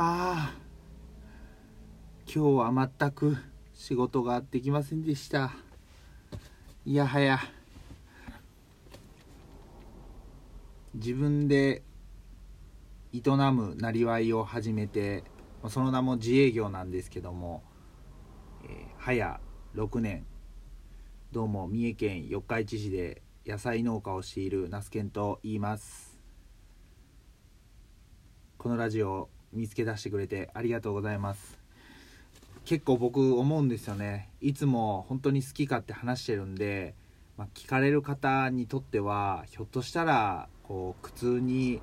ああ。今日は全く仕事ができませんでした。いやはや。自分で営むなりわいを始めてその名も自営業なんですけども、えー、早6年。どうも三重県四日市市で野菜農家をしている那須健と言います。このラジオ見つけ出してくれてありがとうございます。結構僕思うんですよね。いつも本当に好きかって話してるんで、まあ、聞かれる方にとってはひょっとしたらこう苦痛に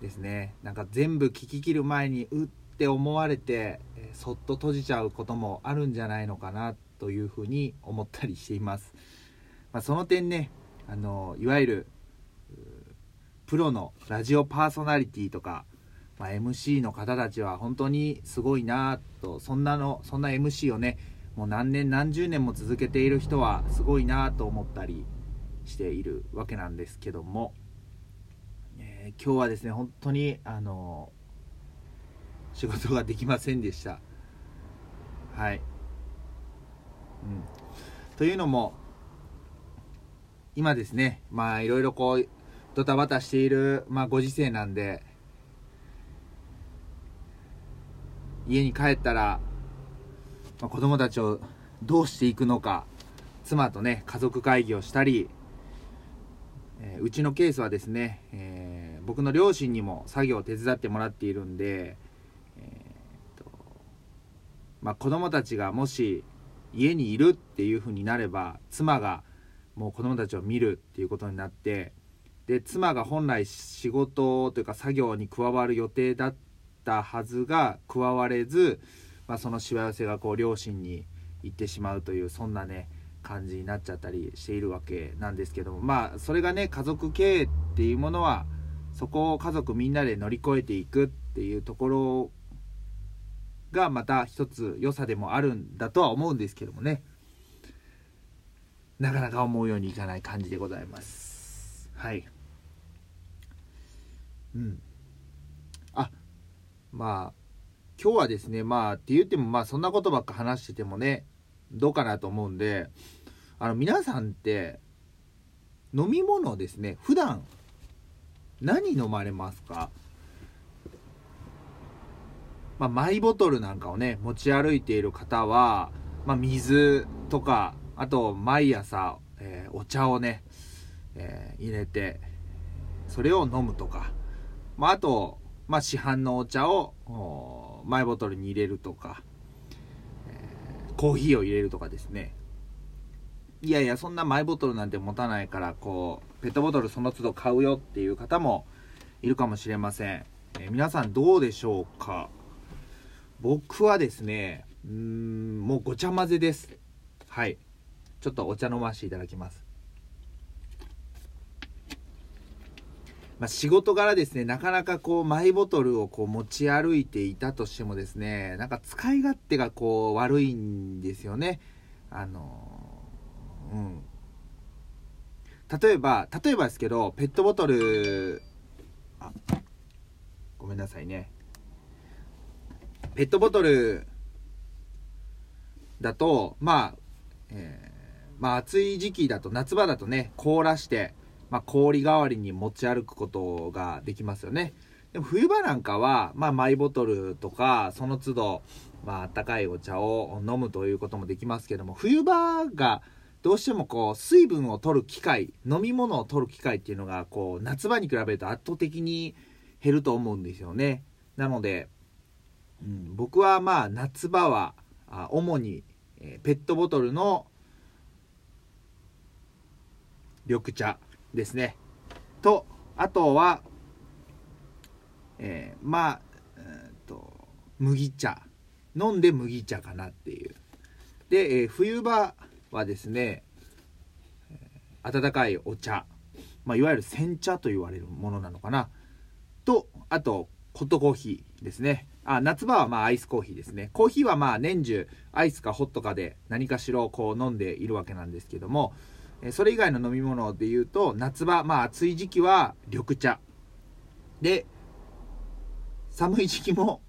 ですねなんか全部聞ききる前にうって思われて、そっと閉じちゃうこともあるんじゃないのかなというふうに思ったりしています、まあ、その点ねあのいわゆるプロのラジオパーソナリティとか、まあ、MC の方たちは本当にすごいなとそんなのそんな MC をねもう何年何十年も続けている人はすごいなと思ったりしているわけなんですけどもえー、今日はですね本当にあの仕事ができませんでした。はい、うん、というのも今ですねまあいろいろこうドタバタしている、まあ、ご時世なんで家に帰ったら、まあ、子供たちをどうしていくのか妻とね家族会議をしたりえー、うちのケースはですね、えー、僕の両親にも作業を手伝ってもらっているんで、えーとまあ、子供たちがもし家にいるっていう風になれば妻がもう子供たちを見るっていうことになってで妻が本来仕事というか作業に加わる予定だったはずが加われず、まあ、そのしわ寄せがこう両親に行ってしまうというそんなね感じになっちゃったりしているわけなんですけどもまあそれがね家族経営っていうものはそこを家族みんなで乗り越えていくっていうところがまた一つ良さでもあるんだとは思うんですけどもね。なかなか思うようにいかない感じでございます。はい。うん。まあ今日はですねまあって言ってもまあそんなことばっか話しててもねどうかなと思うんであの皆さんって飲み物ですね普段何飲まれますか？まあ、マイボトルなんかをね持ち歩いている方は、まあ、水とかあと毎朝、えー、お茶をね、えー、入れてそれを飲むとか、まあ、あと、まあ、市販のお茶をマイボトルに入れるとかコーヒーを入れるとかですね。いやいやそんなマイボトルなんて持たないからこうペットボトルその都度買うよっていう方もいるかもしれません、えー、皆さんどうでしょうか？僕はですねうんもうごちゃ混ぜです。はい。ちょっとお茶飲ませていただきますまあ、仕事柄ですね、なかなかこう、マイボトルをこう持ち歩いていたとしてもですね、なんか使い勝手がこう、悪いんですよね。あのうん。例えば、例えばですけど、ペットボトル、あ、ごめんなさいね。ペットボトルだと、まあ、えー、まあ暑い時期だと、夏場だとね、凍らして、まあ、氷代わりに持ち歩くことができますよね。でも冬場なんかは、まあ、マイボトルとか、その都度、まあ、あったかいお茶を飲むということもできますけども、冬場がどうしてもこう、水分を取る機会、飲み物を取る機会っていうのが、こう、夏場に比べると圧倒的に減ると思うんですよね。なので、うん、僕はまあ、夏場は、あ主に、え、ペットボトルの緑茶ですね。と、あとは、えー、まあ、えー、と、麦茶。飲んで麦茶かなっていう。で、えー、冬場はですね、温かいお茶。まあ、いわゆる煎茶と言われるものなのかな。と、あと、ホットコーヒーですね。あ、夏場はまあアイスコーヒーですね。コーヒーはまあ年中アイスかホットかで何かしらこう飲んでいるわけなんですけども、それ以外の飲み物で言うと夏場まあ暑い時期は緑茶。で寒い時期も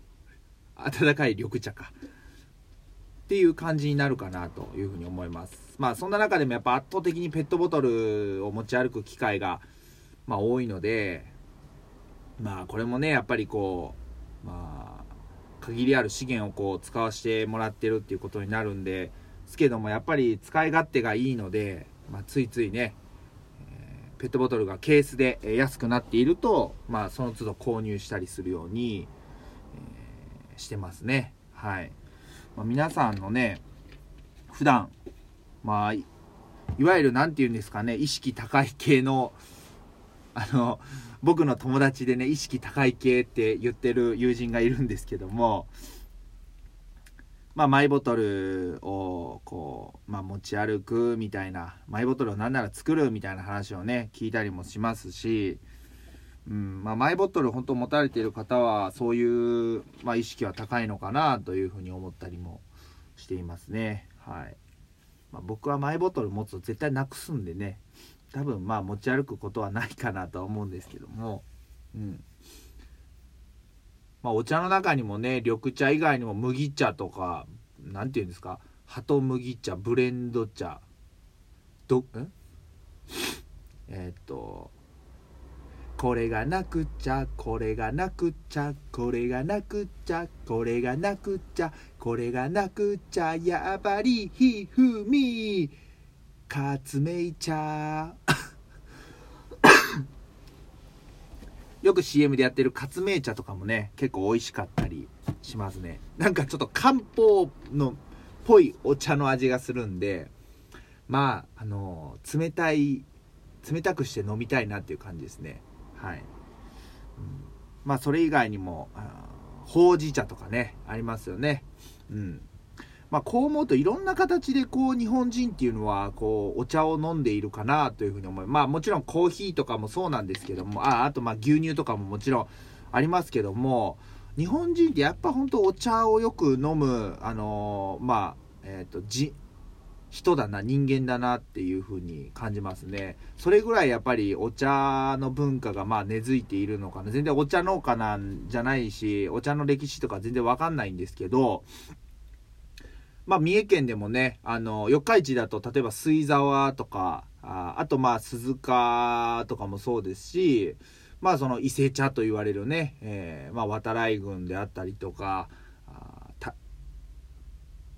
温かい緑茶か。っていう感じになるかなというふうに思います。まあそんな中でもやっぱ圧倒的にペットボトルを持ち歩く機会がまあ多いのでまあこれもねやっぱりこうまあ限りある資源をこう使わせてもらってるっていうことになるんですけどもやっぱり使い勝手がいいので、まあ、ついついね、えー、ペットボトルがケースで安くなっていると、まあ、その都度購入したりするように、えー、してますね。はい、まあ、皆さんのね普段まあいわゆる何て言うんですかね意識高い系のあの僕の友達でね意識高い系って言ってる友人がいるんですけどもまあマイボトルをこう、まあ、持ち歩くみたいなマイボトルを何なら作るみたいな話をね聞いたりもしますし、うんまあ、マイボトル本当持たれている方はそういう、まあ、意識は高いのかなというふうに思ったりもしていますね。はい、まあ、僕はマイボトル持つと絶対なくすんでね多分まあ持ち歩くことはないかなとは思うんですけども、うん。まあ、お茶の中にもね緑茶以外にも麦茶とか何て言うんですか？鳩麦茶ブレンド茶。どん？えー、っとこれがなくちゃこれがなくちゃこれがなくちゃこれがなくちゃこれがなくちゃやばりひふみかつめい茶。よく CM でやってるかつめい茶とかもね結構美味しかったりしますね。なんかちょっと漢方のっぽいお茶の味がするんでまああの冷たい冷たくして飲みたいなっていう感じですね。はい、うん、まあそれ以外にもほうじ茶とかねありますよね。うん。まあ、こう思うといろんな形でこう日本人っていうのはこうお茶を飲んでいるかなというふうに思いまあもちろんコーヒーとかもそうなんですけども。ああとまあ牛乳とかももちろんありますけども。日本人ってやっぱ本当お茶をよく飲むあのー、まあえっ、ー、とじ人だな人間だなっていう風に感じますね。それぐらいやっぱりお茶の文化がまあ根付いているのかな。全然お茶農家なんじゃないしお茶の歴史とか全然わかんないんですけど。まあ、三重県でもね、あの、四日市だと、例えば水沢とか、ああと、まあ、鈴鹿とかもそうですし、まあ、その伊勢茶と言われるね、えー、まあ、渡来郡であったりとか、あた、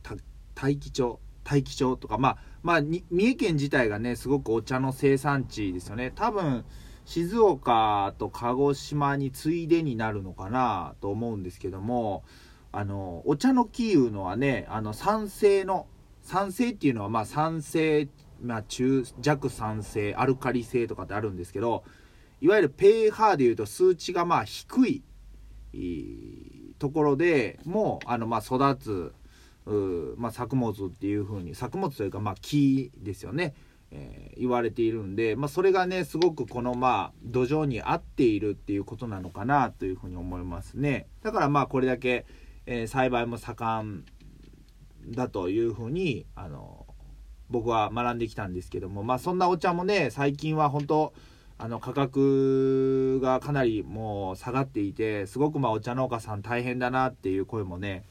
た、大気町、大気町とか、まあ、まあ、三重県自体がね、すごくお茶の生産地ですよね。多分、静岡と鹿児島に次いでになるのかなと思うんですけども、あのお茶の木いうのはねあの酸性の酸性っていうのはまあ酸性、まあ、中弱酸性アルカリ性とかってあるんですけどいわゆる pH でいうと数値がまあ低いところでもあのまあ育つまあ、作物っていう風に作物というかまあ木ですよね、え、言われているんで、まあ、それがねすごくこのまあ土壌に合っているっていうことなのかなというふうに思いますね。だからまあこれだけえー、栽培も盛んだというふうにあの僕は学んできたんですけどもまあそんなお茶もね最近は本当あの価格がかなりもう下がっていてすごくまあお茶農家さん大変だなっていう声もね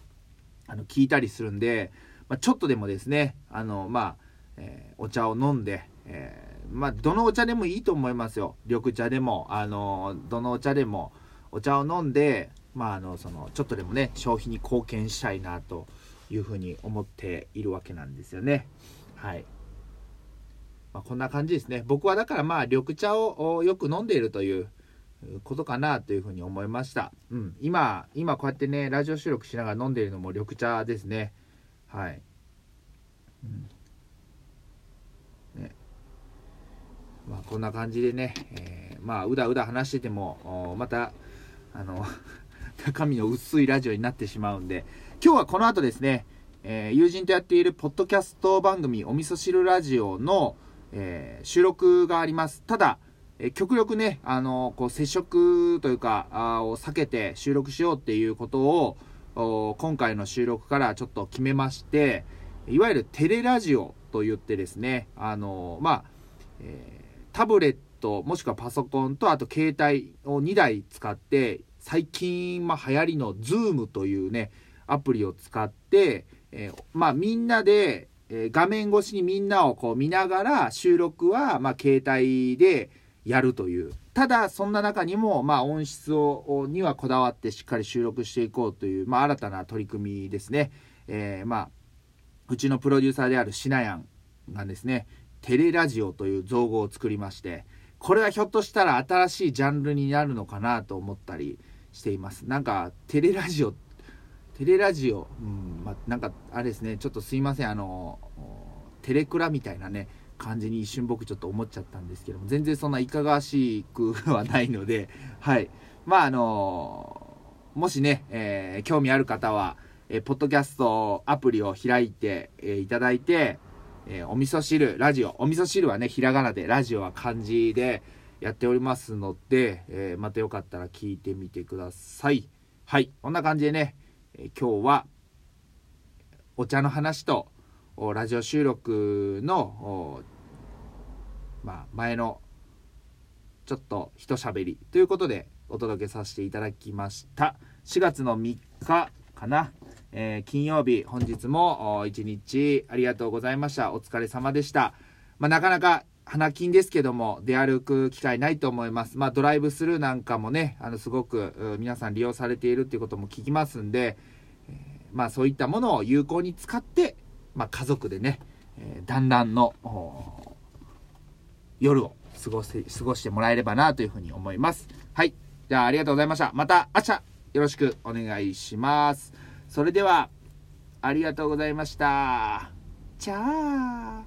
あの聞いたりするんで、まあ、ちょっとでもですねあのまあ、えー、お茶を飲んで、えー、まあどのお茶でもいいと思いますよ。緑茶でもあのどのお茶でもお茶を飲んでまあ、あのそのちょっとでもね消費に貢献したいなというふうに思っているわけなんですよね。はい。まあ、こんな感じですね。僕はだからまあ緑茶をよく飲んでいるということかなというふうに思いました。うん。今、今こうやってね、ラジオ収録しながら飲んでいるのも緑茶ですね。はい。うん。ね。まあこんな感じでね、えー、まあうだうだ話してても、また、あの中身の薄いラジオになってしまうんで、今日はこの後ですね、えー、友人とやっているポッドキャスト番組、お味噌汁ラジオの、えー、収録があります。ただ、えー、極力ね、あのこう接触というかあを避けて収録しようっていうことを今回の収録からちょっと決めましていわゆるテレラジオと言ってですねあのまあ、え、タブレットもしくはパソコンとあと携帯を2台使って最近、まあ、流行りの Zoom というね、アプリを使って、えー、まあ、みんなで、えー、画面越しにみんなをこう見ながら収録は、まあ、携帯でやるという。ただ、そんな中にも、まあ、音質を、にはこだわってしっかり収録していこうという、まあ、新たな取り組みですね。えー、まあ、うちのプロデューサーであるシナヤンがですね、テレラジオという造語を作りまして、これはひょっとしたら新しいジャンルになるのかなと思ったりしています。なんか、テレラジオ、テレラジオ、うん、まあ、なんか、あれですね、ちょっとすいません、あの、テレクラみたいなね、感じに一瞬僕ちょっと思っちゃったんですけども、全然そんないかがわしくはないので、はい。まあ、あのもしね、えー、興味ある方は、えー、ポッドキャストアプリを開いて、えー、いただいて、えー、お味噌汁、ラジオ、お味噌汁はね、ひらがなで、ラジオは漢字でやっておりますので、えー、またよかったら聞いてみてください。はい、こんな感じでね、えー、今日は、お茶の話と、ラジオ収録の、まあ、前の、ちょっと一喋りということでお届けさせていただきました。4月の3日かな。えー、金曜日、本日も一日ありがとうございました。お疲れ様でした。まあ、なかなか花金ですけども、出歩く機会ないと思います。まあ、ドライブスルーなんかもね、あの、すごく皆さん利用されているっていうことも聞きますんで、え、まあ、そういったものを有効に使って、まあ、家族でね、えー、だんだんの、夜を過ごせ、過ごしてもらえればなというふうに思います。はい。じゃあ、ありがとうございました。また明日、よろしくお願いします。それでは、ありがとうございました。じゃあ。